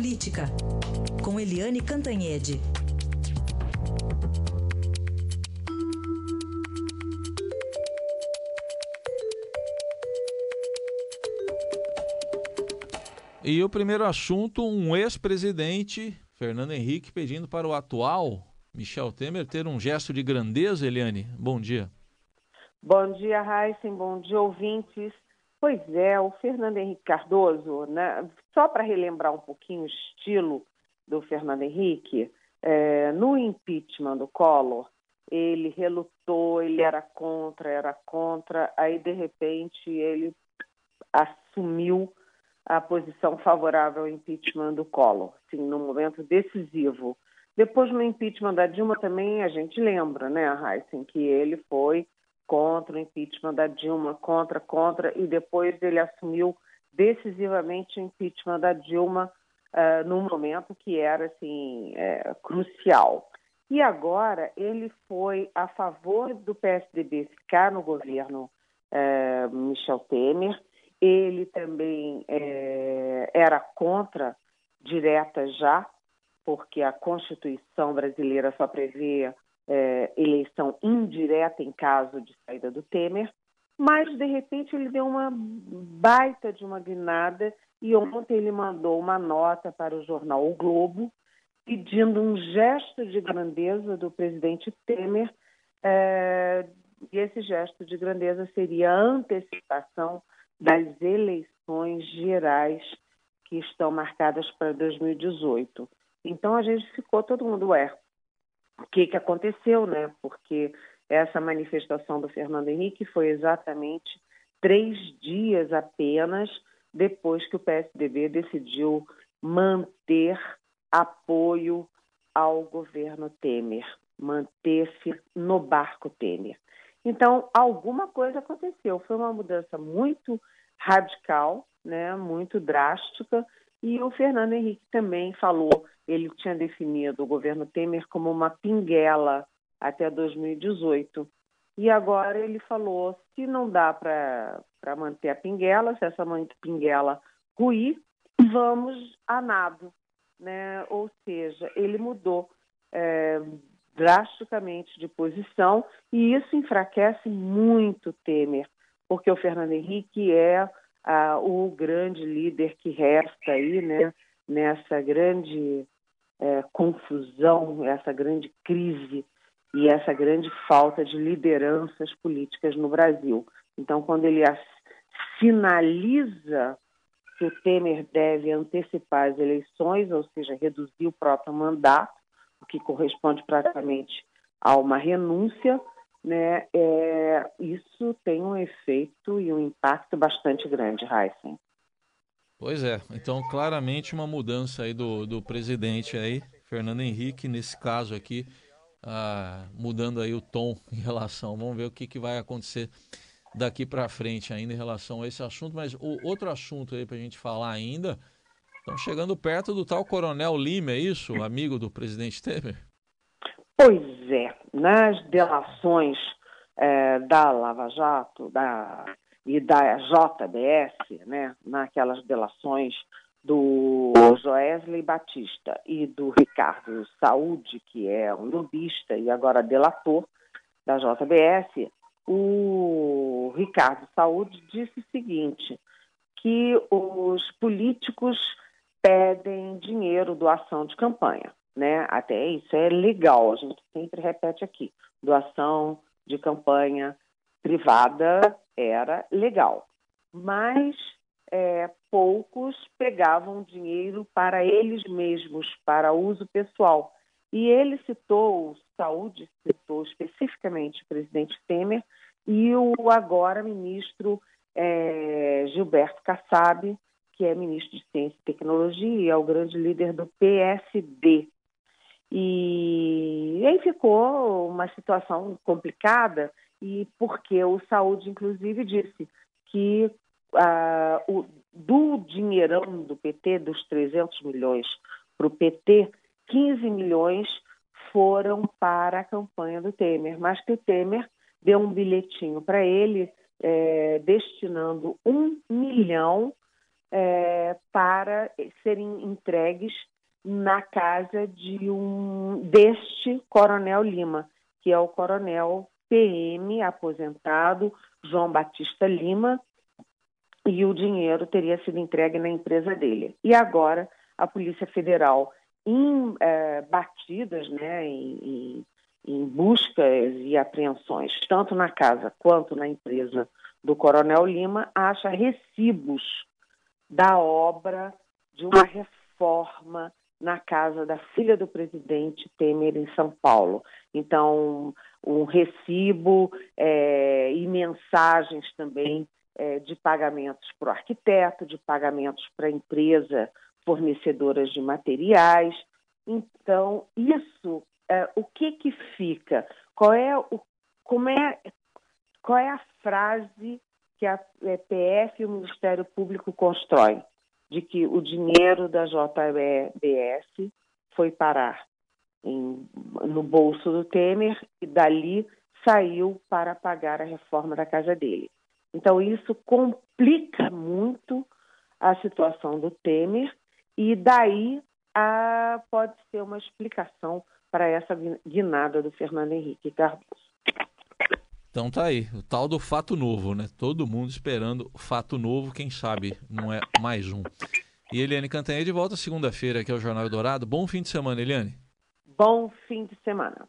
Política, com Eliane Cantanhede. E o primeiro assunto, um ex-presidente, Fernando Henrique, pedindo para o atual Michel Temer ter um gesto de grandeza, Eliane. Bom dia. Bom dia, Heisen. Bom dia, ouvintes. Pois é, o Fernando Henrique Cardoso, né, só para relembrar um pouquinho o estilo do Fernando Henrique, é, no impeachment do Collor, ele relutou, ele era contra, era contra, aí de repente ele assumiu a posição favorável ao impeachment do Collor, sim, num momento decisivo. Depois no impeachment da Dilma também a gente lembra, né, Heisen, que ele foi contra o impeachment da Dilma, contra, contra, e depois ele assumiu decisivamente o impeachment da Dilma uh, num momento que era assim é, crucial. E agora ele foi a favor do PSDB ficar no governo uh, Michel Temer. Ele também uh, era contra direta já, porque a Constituição brasileira só prevê é, eleição indireta em caso de saída do Temer, mas de repente ele deu uma baita de uma guinada e ontem ele mandou uma nota para o jornal O Globo pedindo um gesto de grandeza do presidente Temer é, e esse gesto de grandeza seria a antecipação das eleições gerais que estão marcadas para 2018. Então a gente ficou todo mundo, ué, o que, que aconteceu, né? Porque essa manifestação do Fernando Henrique foi exatamente três dias apenas depois que o PSDB decidiu manter apoio ao governo Temer, manter-se no barco Temer. Então, alguma coisa aconteceu. Foi uma mudança muito radical, né, muito drástica, e o Fernando Henrique também falou ele tinha definido o governo Temer como uma pinguela até 2018. E agora ele falou: se não dá para manter a pinguela, se essa pinguela ruir, vamos a nado. Né? Ou seja, ele mudou é, drasticamente de posição e isso enfraquece muito Temer, porque o Fernando Henrique é ah, o grande líder que resta aí, né? Nessa grande é, confusão, essa grande crise e essa grande falta de lideranças políticas no Brasil. Então, quando ele sinaliza que o Temer deve antecipar as eleições, ou seja, reduzir o próprio mandato, o que corresponde praticamente a uma renúncia, né, é, isso tem um efeito e um impacto bastante grande, Heisen. Pois é, então claramente uma mudança aí do, do presidente aí, Fernando Henrique, nesse caso aqui, ah, mudando aí o tom em relação, vamos ver o que, que vai acontecer daqui para frente ainda em relação a esse assunto, mas o outro assunto aí para a gente falar ainda, estamos chegando perto do tal Coronel Lima, é isso, amigo do presidente Temer? Pois é, nas delações é, da Lava Jato, da e da JBS, né, naquelas delações do Joesley Batista e do Ricardo Saúde, que é um lobista e agora delator da JBS, o Ricardo Saúde disse o seguinte, que os políticos pedem dinheiro, doação de campanha, né? Até isso é legal, a gente sempre repete aqui, doação de campanha privada era legal, mas é, poucos pegavam dinheiro para eles mesmos, para uso pessoal. E ele citou, Saúde citou especificamente o presidente Temer e o agora ministro é, Gilberto Kassab, que é ministro de Ciência e Tecnologia e é o grande líder do PSD. E aí ficou uma situação complicada e porque o Saúde, inclusive, disse que ah, o, do dinheirão do PT, dos 300 milhões para o PT, 15 milhões foram para a campanha do Temer, mas que o Temer deu um bilhetinho para ele, é, destinando um milhão é, para para serem entregues na casa de um deste Coronel Lima, que é o Coronel PM aposentado João Batista Lima, e o dinheiro teria sido entregue na empresa dele. E agora a Polícia Federal, em eh, batidas, né, em, em, em buscas e apreensões, tanto na casa quanto na empresa do Coronel Lima, acha recibos da obra de uma reforma na casa da filha do presidente Temer em São Paulo. Então, um recibo é, e mensagens também é, de pagamentos para o arquiteto, de pagamentos para a empresa fornecedoras de materiais. Então, isso, é, o que que fica? Qual é, o, como é, qual é a frase que a PF e o Ministério Público constroem? De que o dinheiro da JBS foi parar em, no bolso do Temer e dali saiu para pagar a reforma da casa dele. Então, isso complica muito a situação do Temer e daí a, pode ser uma explicação para essa guinada do Fernando Henrique Cardoso. Então tá aí, o tal do fato novo, né? Todo mundo esperando fato novo, quem sabe não é mais um. E Eliane Cantanhede volta segunda-feira aqui ao Jornal Dourado. Bom fim de semana, Eliane. Bom fim de semana.